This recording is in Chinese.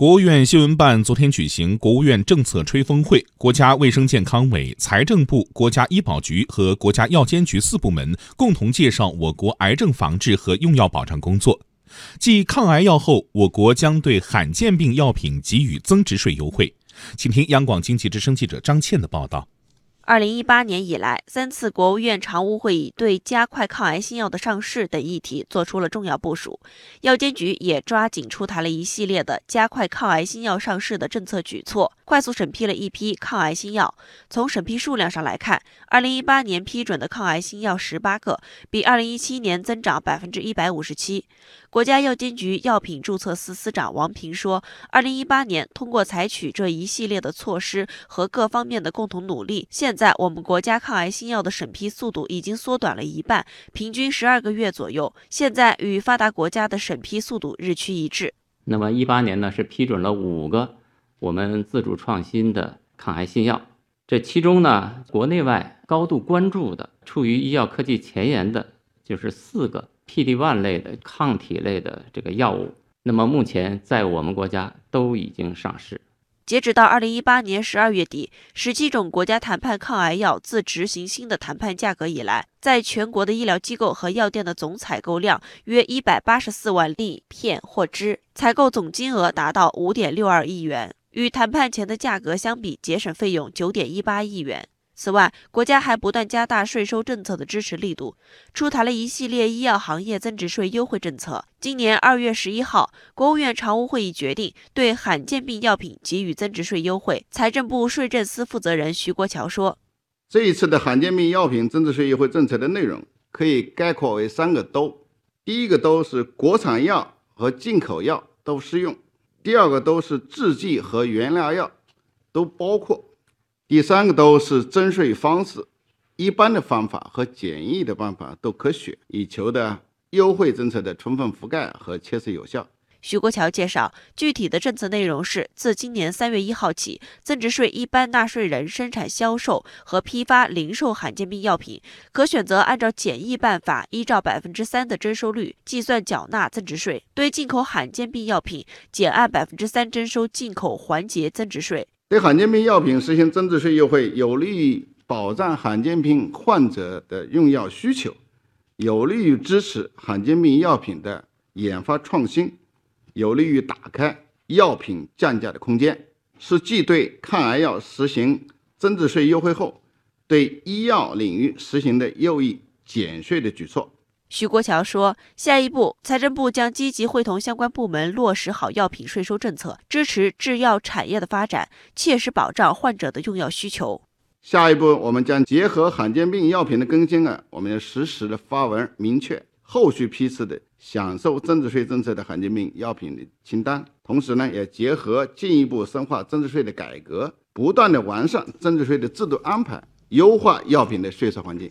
国务院新闻办昨天举行国务院政策吹风会，国家卫生健康委、财政部、国家医保局和国家药监局四部门共同介绍我国癌症防治和用药保障工作。继抗癌药后，我国将对罕见病药品给予增值税优惠。请听央广经济之声记者张倩的报道。二零一八年以来，三次国务院常务会议对加快抗癌新药的上市等议题作出了重要部署。药监局也抓紧出台了一系列的加快抗癌新药上市的政策举措，快速审批了一批抗癌新药。从审批数量上来看，二零一八年批准的抗癌新药十八个，比二零一七年增长百分之一百五十七。国家药监局药品注册司司长王平说：“二零一八年通过采取这一系列的措施和各方面的共同努力，现在我们国家抗癌新药的审批速度已经缩短了一半，平均十二个月左右。现在与发达国家的审批速度日趋一致。那么一八年呢，是批准了五个我们自主创新的抗癌新药，这其中呢，国内外高度关注的、处于医药科技前沿的，就是四个。” PD-1 类的抗体类的这个药物，那么目前在我们国家都已经上市。截止到二零一八年十二月底，十七种国家谈判抗癌药自执行新的谈判价格以来，在全国的医疗机构和药店的总采购量约一百八十四万粒片或支，采购总金额达到五点六二亿元，与谈判前的价格相比，节省费用九点一八亿元。此外，国家还不断加大税收政策的支持力度，出台了一系列医药行业增值税优惠政策。今年二月十一号，国务院常务会议决定对罕见病药品给予增值税优惠。财政部税政司负责人徐国桥说：“这一次的罕见病药品增值税优惠政策的内容可以概括为三个都：第一个都是国产药和进口药都适用；第二个都是制剂和原料药都包括。”第三个都是征税方式，一般的方法和简易的办法都可选，以求的优惠政策的充分覆盖和切实有效。徐国桥介绍，具体的政策内容是：自今年三月一号起，增值税一般纳税人生产、销售和批发、零售罕见病药品，可选择按照简易办法，依照百分之三的征收率计算缴纳增值税；对进口罕见病药品，减按百分之三征收进口环节增值税。对罕见病药品实行增值税优惠，有利于保障罕见病患者的用药需求，有利于支持罕见病药品的研发创新，有利于打开药品降价的空间，是继对抗癌药实行增值税优惠后，对医药领域实行的又一减税的举措。徐国桥说：“下一步，财政部将积极会同相关部门落实好药品税收政策，支持制药产业的发展，切实保障患者的用药需求。下一步，我们将结合罕见病药品的更新啊，我们要实时的发文明确后续批次的享受增值税政策的罕见病药品的清单，同时呢，也结合进一步深化增值税的改革，不断的完善增值税的制度安排，优化药品的税收环境。”